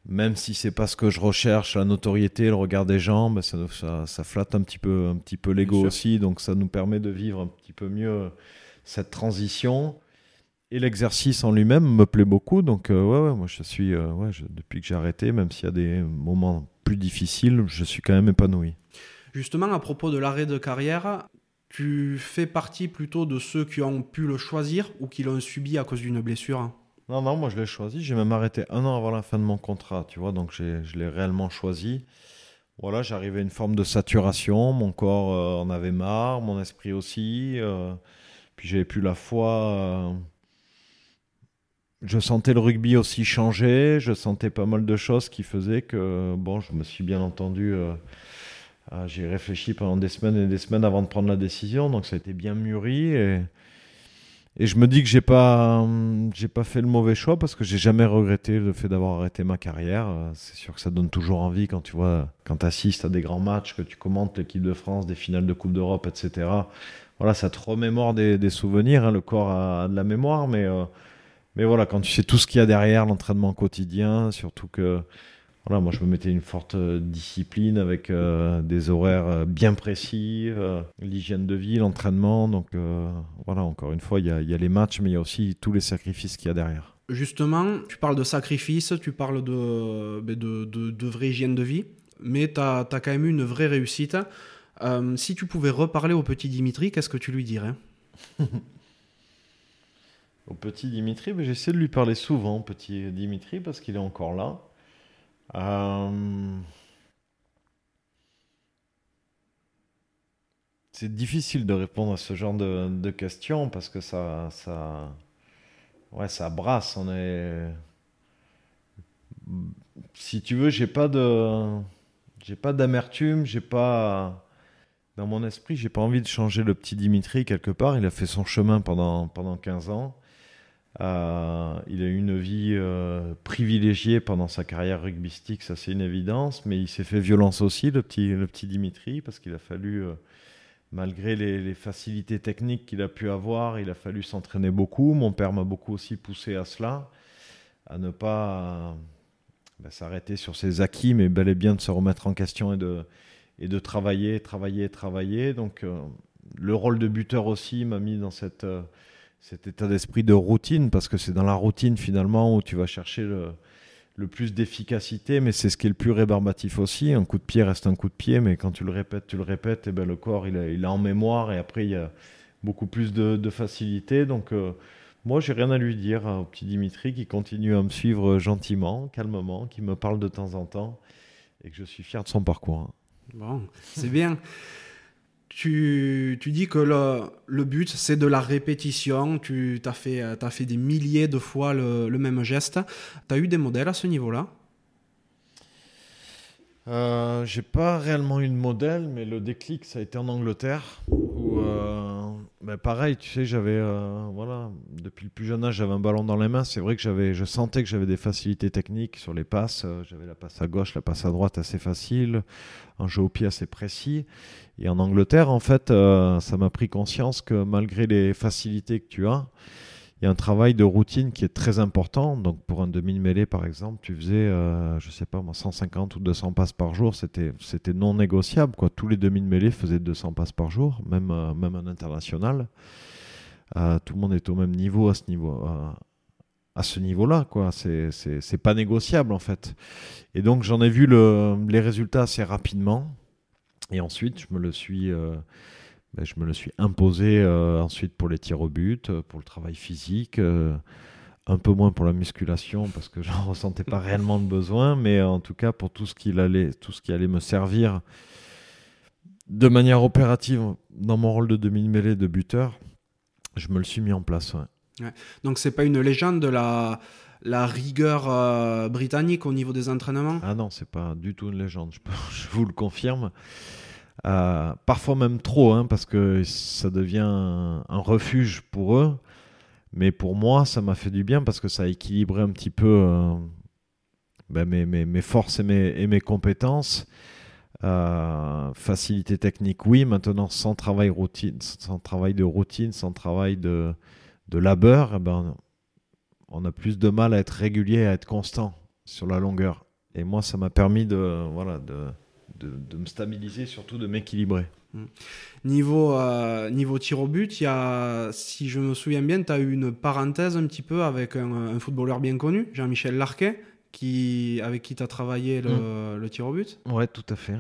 même si c'est pas ce que je recherche, la notoriété, le regard des gens, ben ça, ça, ça, flatte un petit peu, un petit peu l'ego aussi, donc ça nous permet de vivre un petit peu mieux cette transition. Et l'exercice en lui-même me plaît beaucoup, donc euh, ouais, ouais, moi je suis, euh, ouais, je, depuis que j'ai arrêté, même s'il y a des moments plus difficiles, je suis quand même épanoui. Justement, à propos de l'arrêt de carrière, tu fais partie plutôt de ceux qui ont pu le choisir ou qui l'ont subi à cause d'une blessure non, non, moi je l'ai choisi. J'ai même arrêté un an avant la fin de mon contrat, tu vois, donc je l'ai réellement choisi. Voilà, j'arrivais à une forme de saturation, mon corps euh, en avait marre, mon esprit aussi. Euh, puis j'avais plus la foi. Euh, je sentais le rugby aussi changer, je sentais pas mal de choses qui faisaient que, bon, je me suis bien entendu. J'ai réfléchi pendant des semaines et des semaines avant de prendre la décision, donc ça a été bien mûri. Et, je me dis que j'ai pas, j'ai pas fait le mauvais choix parce que j'ai jamais regretté le fait d'avoir arrêté ma carrière. C'est sûr que ça donne toujours envie quand tu vois, quand assistes à des grands matchs, que tu commentes l'équipe de France, des finales de Coupe d'Europe, etc. Voilà, ça te remémore des, souvenirs. Hein. Le corps a, a, de la mémoire, mais, euh, mais voilà, quand tu sais tout ce qu'il y a derrière l'entraînement quotidien, surtout que voilà, moi je me mettais une forte discipline avec euh, des horaires bien précis, euh, l'hygiène de vie, l'entraînement. Donc euh, voilà, encore une fois, il y, y, a les matchs, mais il y a aussi tous les sacrifices qu'il y a derrière. Justement, tu parles de sacrifices, tu parles de, de, de, de vraie hygiène de vie, mais tu as, as, quand même eu une vraie réussite. si tu pouvais reparler au petit Dimitri, qu'est-ce que tu lui dirais? Au petit Dimitri, j'essaie de lui parler souvent, petit Dimitri, parce qu'il est encore là. Euh... C'est difficile de répondre à ce genre de, de, questions parce que ça, ça, ouais, ça brasse. On est, si tu veux, j'ai pas de, j'ai pas d'amertume, j'ai pas, dans mon esprit, j'ai pas envie de changer le petit Dimitri quelque part. Il a fait son chemin pendant pendant 15 ans. Euh, il a eu une vie euh, privilégiée pendant sa carrière rugbystique, ça c'est une évidence, mais il s'est fait violence aussi, le petit, Dimitri, parce qu'il a fallu, euh, malgré les, les, facilités techniques qu'il a pu avoir, il a fallu s'entraîner beaucoup. Mon père m'a beaucoup aussi poussé à cela, à ne pas bah, s'arrêter sur ses acquis, mais bel et bien de se remettre en question et de, et de travailler, travailler, travailler. Donc le rôle de buteur aussi m'a mis dans cette cet état d'esprit de routine, parce que c'est dans la routine finalement où tu vas chercher le, plus d'efficacité, mais c'est ce qui est le plus rébarbatif aussi. Un coup de pied reste un coup de pied, mais quand tu le répètes, tu le répètes, et ben le corps il a, il en mémoire, et après il y a beaucoup plus de, facilité. Donc euh, moi j'ai rien à lui dire au petit Dimitri qui continue à me suivre gentiment, calmement, qui me parle de temps en temps, et que je suis fier de son parcours. Hein. Bon, c'est bien. Tu, tu, dis que le, le but, c'est de la répétition. Tu as fait, as fait des milliers de fois le, le même geste. Tu as eu des modèles à ce niveau-là? Euh, J'ai pas réellement eu de modèle, mais le déclic, ça a été en Angleterre. Euh, ben pareil, tu sais, j'avais. Euh, voilà, depuis le plus jeune âge, j'avais un ballon dans les mains. C'est vrai que je sentais que j'avais des facilités techniques sur les passes. J'avais la passe à gauche, la passe à droite assez facile, un jeu au pied assez précis. Et en Angleterre, en fait, euh, ça m'a pris conscience que malgré les facilités que tu as, il y a un travail de routine qui est très important. Donc pour un demi-mêlée, par exemple, tu faisais, euh, je sais pas moi, 150 ou 200 passes par jour. C'était, non négociable. Quoi. Tous les demi-mêlées faisaient 200 passes par jour, même, euh, même un international. Euh, tout le monde est au même niveau à ce niveau. à ce niveau-là, quoi. C'est, pas négociable en fait. Et donc j'en ai vu le, les résultats assez rapidement. Et ensuite, je me le suis, ben, je me le suis imposé euh, ensuite pour les tirs au but, euh, pour le travail physique, euh, un peu moins pour la musculation parce que j'en ressentais pas réellement le besoin, mais en tout cas pour tout ce qui allait, tout ce qui allait me servir de manière opérative dans mon rôle de demi-mêlée de buteur, je me le suis mis en place. Ouais. Donc c'est pas une légende de la la rigueur britannique au niveau des entraînements? Ah non, c'est pas du tout une légende, je, je vous le confirme. Euh, parfois même trop, hein, parce que ça devient un, refuge pour eux. Mais pour moi, ça m'a fait du bien parce que ça a équilibré un petit peu euh, ben mes, forces et mes, compétences. Euh, facilité technique, oui. Maintenant, sans travail, de routine, sans travail de, de labeur, eh ben, on a plus de mal à être régulier, à être constant sur la longueur. Et moi, ça m'a permis de, voilà, de, de, me stabiliser, surtout de m'équilibrer. Mm. Niveau, euh, niveau tir au but, il y a, si je me souviens bien, tu as eu une parenthèse un petit peu avec un, footballeur bien connu, Jean-Michel Larquet, qui, avec qui tu as travaillé le, mm. le, tir au but. Ouais, tout à fait.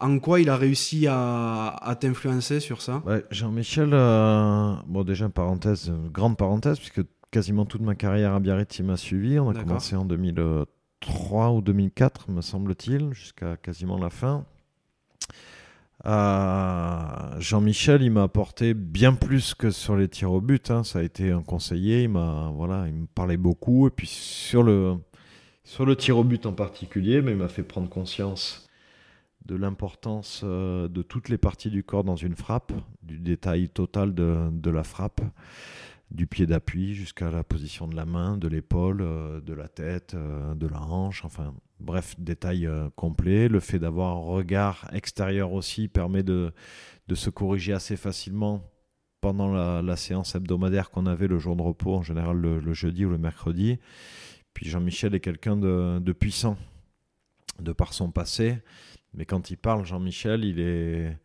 En quoi il a réussi à, à t'influencer sur ça? Jean-Michel, euh, bon déjà parenthèse, grande parenthèse, puisque quasiment toute ma carrière à Biarritz m'a suivi. On a commencé en 2003 2003 ou 2004, me semble-t-il, jusqu'à quasiment la fin. Euh, Jean-Michel, il m'a apporté bien plus que sur les tirs au but. Hein. Ça a été un conseiller. Il m'a, voilà, il me parlait beaucoup. Et puis sur le, sur le tir au but en particulier, mais il m'a fait prendre conscience de l'importance euh, de toutes les parties du corps dans une frappe, du détail total de, de la frappe du pied d'appui jusqu'à la position de la main, de l'épaule, euh, de la tête, euh, de la hanche, enfin bref, détail euh, complet. Le fait d'avoir un regard extérieur aussi permet de, se corriger assez facilement pendant la, séance hebdomadaire qu'on avait le jour de repos, en général le, jeudi ou le mercredi. Puis Jean-Michel est quelqu'un de, de, puissant, de par son passé, mais quand il parle, Jean-Michel, il est...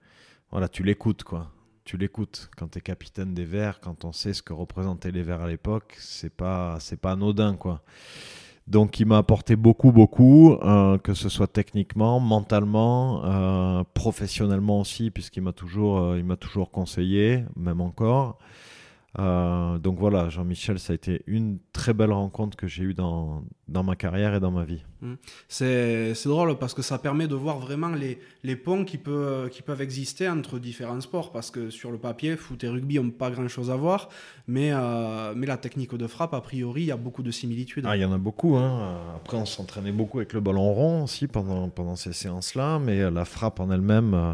Voilà, tu l'écoutes, quoi tu l'écoutes. Quand tu es capitaine des Verts, quand on sait ce que représentaient les Verts à l'époque, c'est pas c'est pas anodin quoi. Donc il m'a apporté beaucoup beaucoup, euh, que ce soit techniquement, mentalement, euh, professionnellement aussi, puisqu'il m'a toujours euh, il m'a toujours conseillé, même encore. Euh, donc voilà, Jean-Michel, ça a été une très belle rencontre que j'ai eue dans, dans ma carrière et dans ma vie. Mmh. C'est drôle parce que ça permet de voir vraiment les, les ponts qui, peut, qui peuvent exister entre différents sports. Parce que sur le papier, foot et rugby n'ont pas grand-chose à voir. Mais, euh, mais la technique de frappe, a priori, il y a beaucoup de similitudes. Ah, il y en a beaucoup. Hein. Après, on s'entraînait beaucoup avec le ballon rond aussi pendant, pendant ces séances-là. Mais la frappe en elle-même... Euh,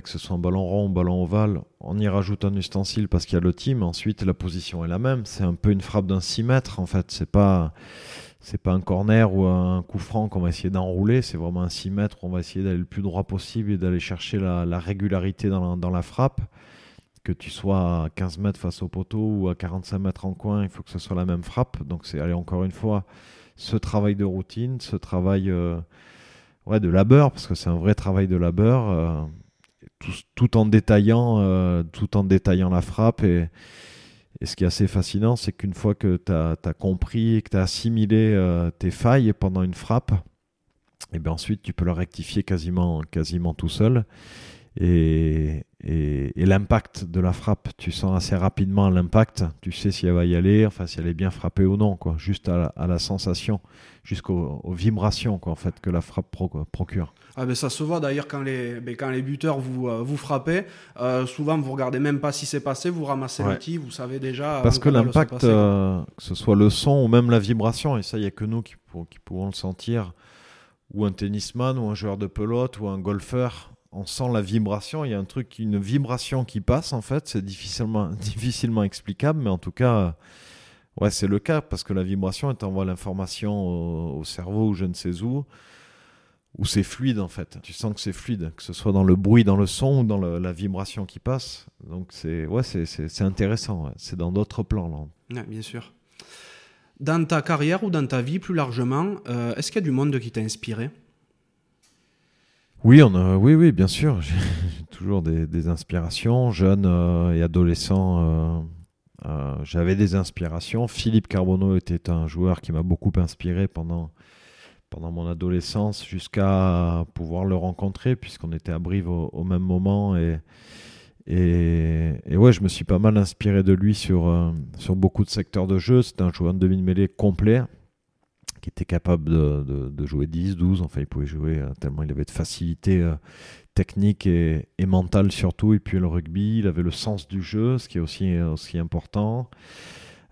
que ce soit un ballon rond un ballon ovale, on y rajoute un ustensile parce qu'il y a le team. Ensuite, la position est la même. C'est un peu une frappe d'un 6 mètres en fait. C'est pas c'est pas un corner ou un coup franc qu'on va essayer d'enrouler. C'est vraiment un 6 mètres. Où on va essayer d'aller le plus droit possible et d'aller chercher la, régularité dans la, dans la, frappe. Que tu sois à 15 mètres face au poteau ou à 45 mètres en coin, il faut que ce soit la même frappe. Donc c'est aller encore une fois ce travail de routine, ce travail euh, ouais, de labeur, parce que c'est un vrai travail de labeur. Euh, tout, en détaillant, euh, tout en détaillant la frappe. Et, ce qui est assez fascinant, c'est qu'une fois que tu as, compris et que tu as assimilé euh, tes failles pendant une frappe, et bien ensuite tu peux la rectifier quasiment, quasiment tout seul. Et, et, l'impact de la frappe, tu sens assez rapidement l'impact, tu sais si elle va y aller, enfin si elle est bien frappée ou non, quoi, juste à la, sensation, jusqu'aux vibrations quoi, en fait, que la frappe procure. Ah ben ça se voit d'ailleurs quand les, ben quand les buteurs vous, euh, vous frappez, euh, souvent vous regardez même pas si c'est passé, vous ramassez le l'outil, vous savez déjà. Parce que l'impact, euh, que ce soit le son ou même la vibration, et ça il n'y a que nous qui, qui pouvons le sentir, ou un tennisman, ou un joueur de pelote, ou un golfeur, on sent la vibration, il y a un truc, une vibration qui passe en fait, c'est difficilement, difficilement explicable, mais en tout cas, ouais c'est le cas, parce que la vibration, elle envoie l'information au, au cerveau ou je ne sais où où c'est fluide en fait. Tu sens que c'est fluide, que ce soit dans le bruit, dans le son ou dans la vibration qui passe. Donc c'est ouais, c'est- intéressant. C'est dans d'autres plans là. Bien sûr. Dans ta carrière ou dans ta vie plus largement, euh, est-ce qu'il y a du monde qui t'a inspiré? Oui, on a, oui, oui, bien sûr. J'ai toujours des, inspirations. Jeune euh, et adolescent, euh, euh, j'avais des inspirations. Philippe Carbonneau était un joueur qui m'a beaucoup inspiré pendant, mon adolescence jusqu'à pouvoir le rencontrer puisqu'on était à Brive au, même moment. Et, et, ouais, je me suis pas mal inspiré de lui sur, sur beaucoup de secteurs de jeu. C'était un joueur de demi-mêlée complet qui était capable de, de- de jouer 10, 12. Enfin, il pouvait jouer euh, tellement il avait de facilité euh, technique et, et mentale surtout. Et puis le rugby, il avait le sens du jeu, ce qui est aussi, aussi important.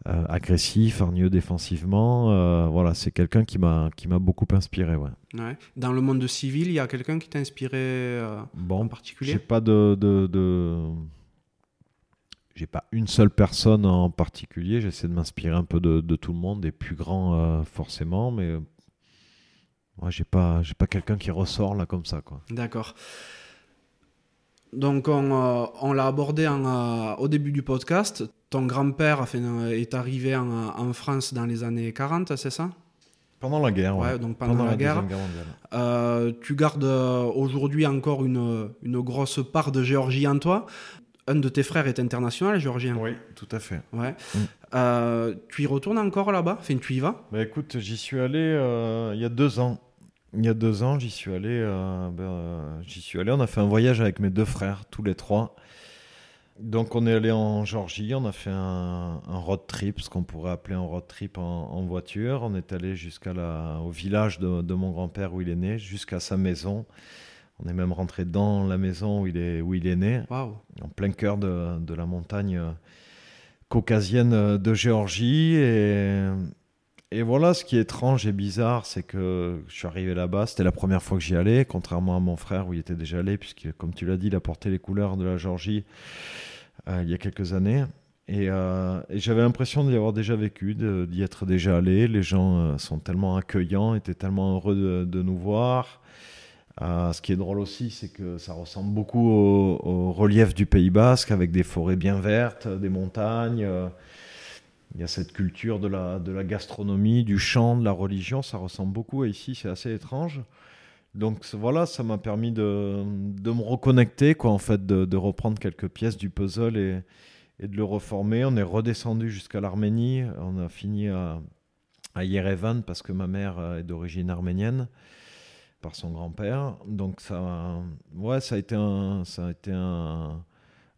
Euh, agressif, hargneux défensivement. Euh, voilà, c'est quelqu'un qui m'a qui m'a beaucoup inspiré. Ouais. Ouais. Dans le monde civil, il y a quelqu'un qui t'a inspiré euh, en Bon, j'ai particulier pas de, de, de- j'ai pas une seule personne en particulier. J'essaie de m'inspirer un peu de, de tout le monde, des plus grands euh, forcément, mais euh, moi j'ai pas j'ai pas quelqu'un qui ressort là comme ça quoi. D'accord. Donc, on, euh, on l'a abordé en, euh, au début du podcast. Ton grand-père est arrivé en, en France dans les années 40, c'est ça? Pendant la guerre, ouais. Ouais, donc pendant, la, guerre. Guerre tu gardes aujourd'hui encore une, une grosse part de Géorgie en toi. Un de tes frères est international, géorgien. Oui, tout à fait. Ouais. Mm. Euh, tu y retournes encore là-bas? Enfin, tu y vas? Bah écoute, j'y suis allé euh, il y a deux ans. Il y a deux ans, j'y suis allé. euh, ben, euh, j'y suis allé. On a fait un voyage avec mes deux frères, tous les trois. Donc on est allé en Georgie. On a fait un, un road trip, ce qu'on pourrait appeler un road trip en, en voiture. On est allé jusqu'à la, au village de, de mon grand-père où il est né, jusqu'à sa maison. On est même rentré dans la maison où il est, où il est né en plein cœur de, de la montagne euh, caucasienne euh, de Géorgie. Et, et voilà, ce qui est étrange et bizarre, c'est que je suis arrivé là-bas, c'était la première fois que j'y allais, contrairement à mon frère où il était déjà allé, puisque, comme tu l'as dit, il a porté les couleurs de la Géorgie euh, il y a quelques années. Et, euh, et j'avais l'impression d'y avoir déjà vécu, d'y être déjà allé. Les gens euh, sont tellement accueillants, étaient tellement heureux de, de nous voir. Euh, ce qui est drôle aussi, c'est que ça ressemble beaucoup au, relief du Pays Basque, avec des forêts bien vertes, des montagnes. il y a cette culture de la, gastronomie, du chant, de la religion. Ça ressemble beaucoup à ici, c'est assez étrange. Donc voilà, ça m'a permis de, me reconnecter, quoi, en fait, de, reprendre quelques pièces du puzzle et, et de le reformer. On est redescendu jusqu'à l'Arménie. On a fini à, à Yerevan parce que ma mère euh, est d'origine arménienne par son grand-père. Donc ça, ouais, ça a été un, ça a été un,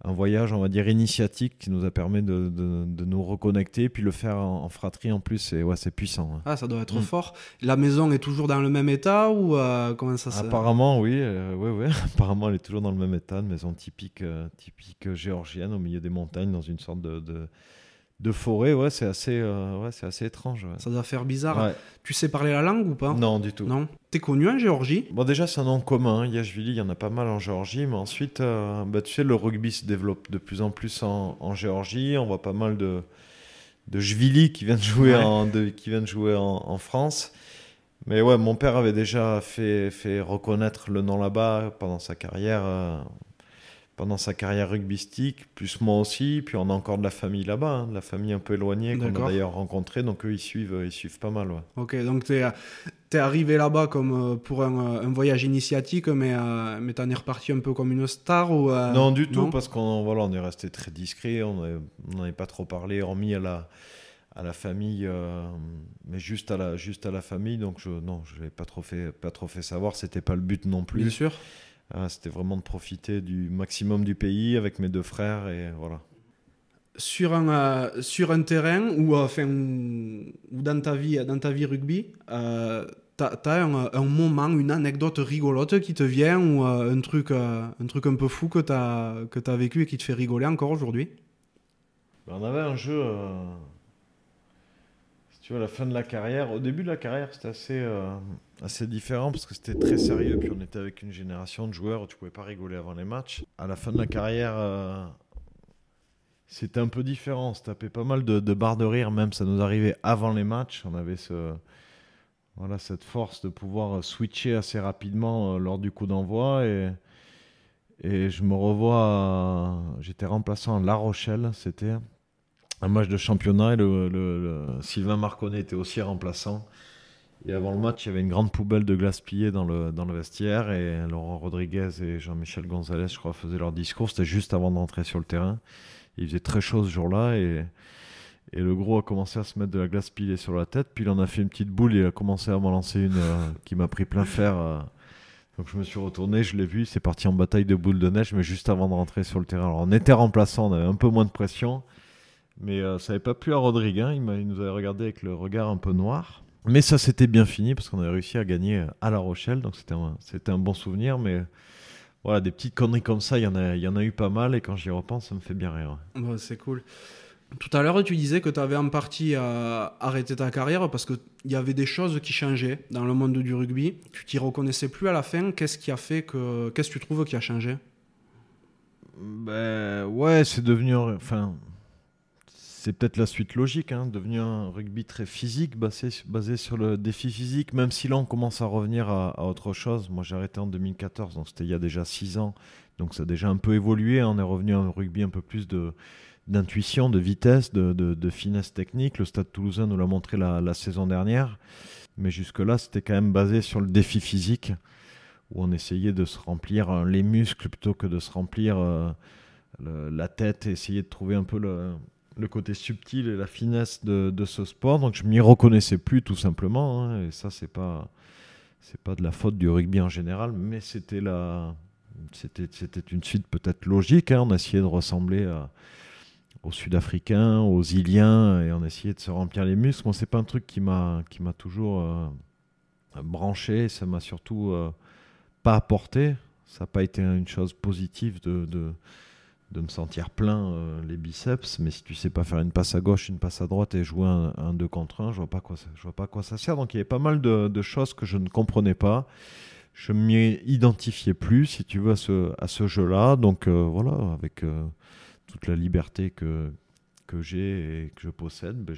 un voyage, on va dire, initiatique qui nous a permis de, de- de nous reconnecter, puis le faire en, en fratrie en plus, c'est ouais, puissant. ouais. Ah, ça doit être Mm. fort. La maison est toujours dans le même état ou euh, comment ça. Apparemment, oui, euh, ouais, ouais. Apparemment, elle est toujours dans le même état, une maison typique, euh, typique géorgienne au milieu des montagnes, dans une sorte de, de, de forêt. Ouais, c'est assez, euh, ouais, c'est assez étrange. ouais. Ça doit faire bizarre. Ouais. Tu sais parler la langue ou pas? Non, du tout. Non. T'es connu en Géorgie? Bon, déjà, c'est un nom commun. hein. Yashvili, il y en a pas mal en Géorgie. Mais ensuite, euh, bah, tu sais, le rugby se développe de plus en plus en, en Géorgie. On voit pas mal de, de Jvili qui viennent jouer, Ouais. en, de- qui viennent jouer en, en France. Mais ouais, mon père avait déjà fait, fait reconnaître le nom là-bas pendant sa carrière. euh, pendant sa carrière rugbystique, plus moi aussi, puis on a encore de la famille là-bas, hein, de la famille un peu éloignée qu'on a d'ailleurs rencontré, donc eux ils suivent, ils suivent pas mal. Ouais. Ok, donc t'es es arrivé là-bas comme euh, pour un, un voyage initiatique, mais, euh, mais t'en es reparti un peu comme une star ou euh, Non, du tout, parce qu'on voilà, on est resté très discret, on n'en avait pas trop parlé, hormis à la, à la famille, euh, mais juste à la, juste à la famille. Donc je, non, je l'ai pas trop fait, pas trop fait savoir. C'était pas le but non Bien plus. sûr. Ah, C'était vraiment de profiter du maximum du pays avec mes deux frères et voilà. Sur un, euh, sur un terrain ou, euh, enfin, ou dans, ta vie, dans ta vie rugby, euh, t'as as un, un moment, une anecdote rigolote qui te vient ou euh, un, truc, un truc un peu fou que t'as que as vécu et qui te fait rigoler encore aujourd'hui? Ben, on avait un jeu, tu à la fin de la carrière. Au début de la carrière, c'était assez, euh, assez différent parce que c'était très sérieux. Puis on était avec une génération de joueurs où tu pouvais pas rigoler avant les matchs. À la fin de la carrière, euh, c'était un peu différent. On se tapait pas mal de, de barres de rire, même ça nous arrivait avant les matchs. On avait ce. voilà, cette force de pouvoir switcher assez rapidement lors du coup d'envoi. Et, et je me revois, j'étais remplaçant à La Rochelle, c'était un match de championnat et le, Sylvain Marconnet était aussi remplaçant. Et avant le match, il y avait une grande poubelle de glace pillée dans le, vestiaire et Laurent Rodriguez et Jean-Michel Gonzalez, je crois, faisaient leur discours. C'était juste avant d'entrer sur le terrain. Il faisait très chaud ce jour-là et, et le gros a commencé à se mettre de la glace pilée sur la tête. Puis il en a fait une petite boule. Il a commencé à m'en lancer une euh, qui m'a pris plein fer. Euh. donc je me suis retourné, je l'ai vu. C'est parti en bataille de boules de neige, mais juste avant de rentrer sur le terrain. Alors on était remplaçant, on avait un peu moins de pression. Mais euh, ça n'avait pas plu à Rodrigue. Hein. Il, il, nous avait regardé avec le regard un peu noir. Mais ça s'était bien fini parce qu'on avait réussi à gagner à La Rochelle. Donc c'était un, bon souvenir. Mais voilà, des petites conneries comme ça, il y, en a, il y en a eu pas mal. Et quand j'y repense, ça me fait bien rire. c'est cool. Tout à l'heure, tu disais que tu avais en partie euh, arrêté ta carrière parce qu'il y avait des choses qui changeaient dans le monde du rugby. Tu t'y reconnaissais plus à la fin. Qu'est-ce qui a fait que. Qu'est-ce que tu trouves qui a changé? Ben ouais, c'est devenu. Enfin, c'est peut-être la suite logique, hein, devenu un rugby très physique, basé, sur le défi physique, même si là on commence à revenir à, autre chose. Moi j'ai arrêté en 2014, donc c'était il y a déjà 6 ans, donc ça a déjà un peu évolué. On est revenu à un rugby un peu plus d'intuition, de vitesse, de, finesse technique. Le Stade Toulousain nous l'a montré la, saison dernière, mais jusque-là c'était quand même basé sur le défi physique, où on essayait de se remplir euh, les muscles plutôt que de se remplir euh, la tête et essayer de trouver un peu le le côté subtil et la finesse de, ce sport. Donc je m'y reconnaissais plus tout simplement. Hein. et ça, c'est pas pas de la faute du rugby en général, mais c'était une suite peut-être logique. Hein. On essayait de ressembler aux Sud-Africains, aux Iliens, et on essayait de se remplir les muscles. Moi, c'est pas un truc qui m'a qui m'a toujours euh, branché. Ça m'a surtout euh, pas apporté. Ça n'a pas été une chose positive de me sentir plein euh, les biceps, mais si tu sais pas faire une passe à gauche, une passe à droite et jouer un, 2 contre 1, je vois pas quoi ça, vois pas quoi ça sert. Donc il y avait pas mal de, choses que je ne comprenais pas. Je m'y identifiais plus, si tu veux, à ce, jeu-là. Donc euh, voilà, avec euh, toute la liberté que, que j'ai et que je possède, ben,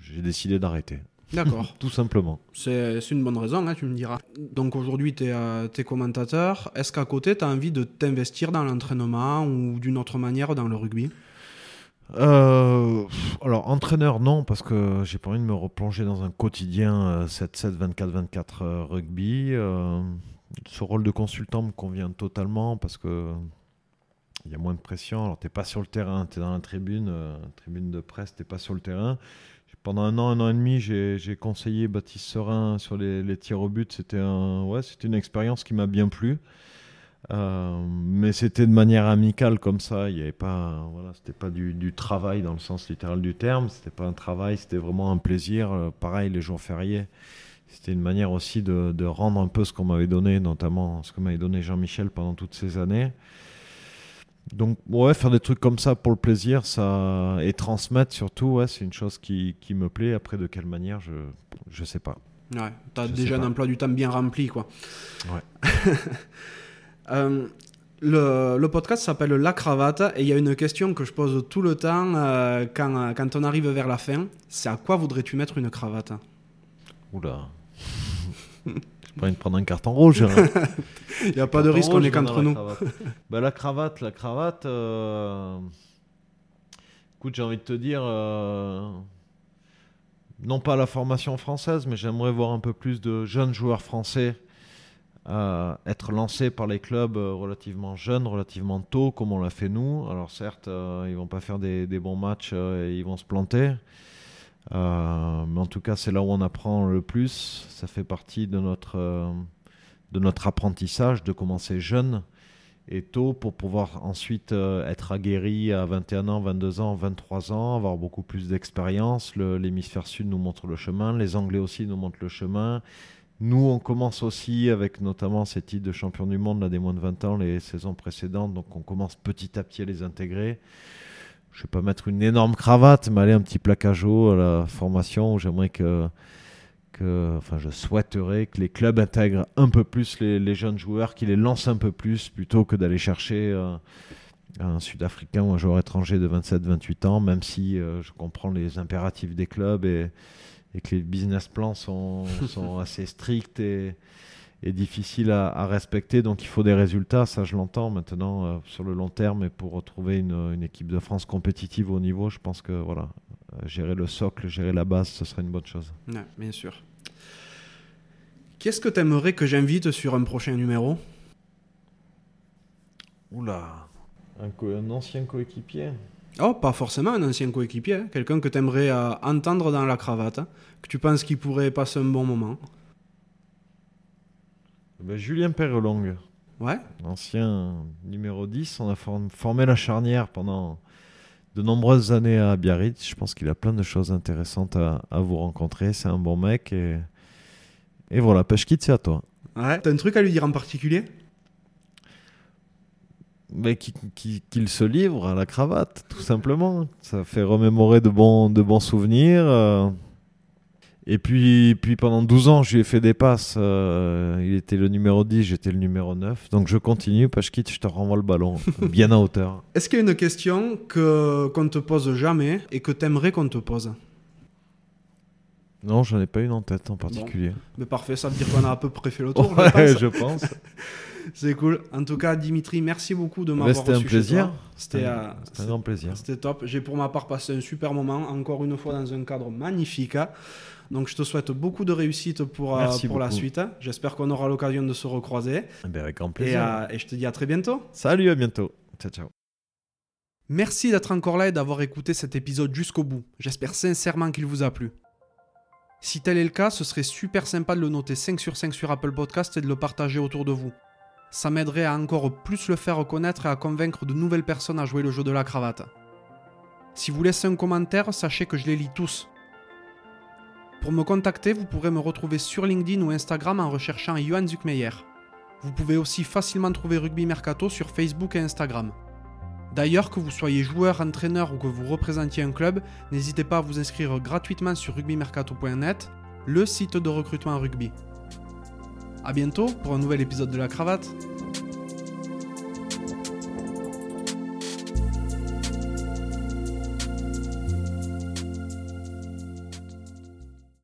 j'ai décidé d'arrêter. D'accord. Tout simplement. C'est une bonne raison, hein, tu me diras. Donc aujourd'hui, tu es, euh, commentateur. Est-ce qu'à côté, tu as envie de t'investir dans l'entraînement ou d'une autre manière dans le rugby? Euh, alors, entraîneur, non, parce que j'ai pas envie de me replonger dans un quotidien 7-7, 24-24 rugby. Euh, ce rôle de consultant me convient totalement parce que il y a moins de pression. Alors, tu n'es pas sur le terrain, tu es dans la tribune, tribune de presse, tu n'es pas sur le terrain pendant un an, un an et demi, j'ai conseillé Baptiste Serin sur les, tirs au but. C'était un, ouais, une expérience qui m'a bien plu. Euh, mais c'était de manière amicale comme ça. Il y avait pas, voilà, c'était pas du, travail dans le sens littéral du terme. C'était pas un travail, c'était vraiment un plaisir. Euh, pareil, les jours fériés, c'était une manière aussi de, de rendre un peu ce qu'on m'avait donné, notamment ce que m'avait donné Jean-Michel pendant toutes ces années. Donc, ouais, faire des trucs comme ça pour le plaisir ça et transmettre surtout, ouais, c'est une chose qui, qui, me plaît. Après, de quelle manière, je je sais pas. Ouais, t'as déjà un emploi du temps bien rempli, quoi. Ouais. Euh, le, le, podcast s'appelle La Cravate et il y a une question que je pose tout le temps euh, quand, quand on arrive vers la fin. C'est à quoi voudrais-tu mettre une cravate? Oula. pas de prendre un carton rouge. Il hein. n'y a pas de risque, on est qu'entre nous. bah, la cravate, la cravate. Euh, écoute, j'ai envie de te dire. Euh, non pas la formation française, mais j'aimerais voir un peu plus de jeunes joueurs français euh, être lancés par les clubs relativement jeunes, relativement tôt, comme on l'a fait nous. Alors certes, ils vont pas faire des, des bons matchs et ils vont se planter. Euh, mais en tout cas, c'est là où on apprend le plus. Ça fait partie de notre, euh, de notre apprentissage de commencer jeune et tôt pour pouvoir ensuite euh, être aguerri à 21 ans, 22 ans, 23 ans, avoir beaucoup plus d'expérience. L'hémisphère sud nous montre le chemin, les Anglais aussi nous montrent le chemin. Nous, on commence aussi avec notamment ces titres de champion du monde là, des moins de 20 ans les saisons précédentes, donc on commence petit à petit à les intégrer je vais pas mettre une énorme cravate, mais aller un petit plaquage haut à la formation. J'aimerais que, enfin, je souhaiterais que les clubs intègrent un peu plus les, jeunes joueurs, qu'ils les lancent un peu plus, plutôt que d'aller chercher euh, un Sud-Africain ou un joueur étranger de 27-28 ans, même si euh, je comprends les impératifs des clubs et, et que les business plans sont, sont assez stricts et, et difficiles à, à respecter. Donc il faut des résultats, ça je l'entends maintenant euh, sur le long terme. Et pour retrouver une, une équipe de France compétitive au niveau, je pense que voilà, euh, gérer le socle, gérer la base, ce serait une bonne chose. Ouais, bien sûr. Qu'est-ce que tu aimerais que j'invite sur un prochain numéro? Oula, un, co- un ancien coéquipier? Oh, pas forcément un ancien coéquipier, hein. quelqu'un que tu aimerais entendre dans la cravate, hein, que tu penses qu'il pourrait passer un bon moment. Ben, Julien Perrelong, Ouais, ancien numéro 10, on a form- formé la charnière pendant de nombreuses années à Biarritz. Je pense qu'il a plein de choses intéressantes à, à vous rencontrer. C'est un bon mec. Et, et voilà, Peshkit, c'est à toi. ouais. T'as un truc à lui dire en particulier? Mais qui- qui- qu'il se livre à la cravate, tout simplement. Ça fait remémorer de bons, de bons souvenirs. euh. Et puis, puis pendant 12 ans, je lui ai fait des passes. euh, il était le numéro 10, j'étais le numéro 9. Donc je continue. Peshkit, je te renvoie le ballon. bien à hauteur. Est-ce qu'il y a une question que qu'on ne te pose jamais et que t'aimerais qu'on te pose? Non, j'en ai pas une en tête en particulier. Mais parfait, ça veut dire qu'on a à peu près fait le tour. je Ouais, pense. je pense. C'est cool. En tout cas, Dimitri, merci beaucoup de m'avoir C'était un reçu chez plaisir. toi. C'était euh, C'était un grand plaisir. C'était top. J'ai pour ma part passé un super moment, encore une fois dans un cadre magnifique. Hein. Donc je te souhaite beaucoup de réussite pour, euh, pour la suite. J'espère qu'on aura l'occasion de se recroiser. Eh ben, avec grand Et, plaisir. euh, et je te dis à très bientôt. Salut, à bientôt. Ciao, ciao. Merci d'être encore là et d'avoir écouté cet épisode jusqu'au bout. J'espère sincèrement qu'il vous a plu. Si tel est le cas, ce serait super sympa de le noter 5 sur 5 sur Apple Podcast et de le partager autour de vous. Ça m'aiderait à encore plus le faire connaître et à convaincre de nouvelles personnes à jouer le jeu de la cravate. Si vous laissez un commentaire, sachez que je les lis tous. Pour me contacter, vous pourrez me retrouver sur LinkedIn ou Instagram en recherchant Johan Zuckmeyer. Vous pouvez aussi facilement trouver Rugby Mercato sur Facebook et Instagram. D'ailleurs, que vous soyez joueur, entraîneur ou que vous représentiez un club, n'hésitez pas à vous inscrire gratuitement sur rugbymercato.net, le site de recrutement rugby. A bientôt pour un nouvel épisode de la cravate.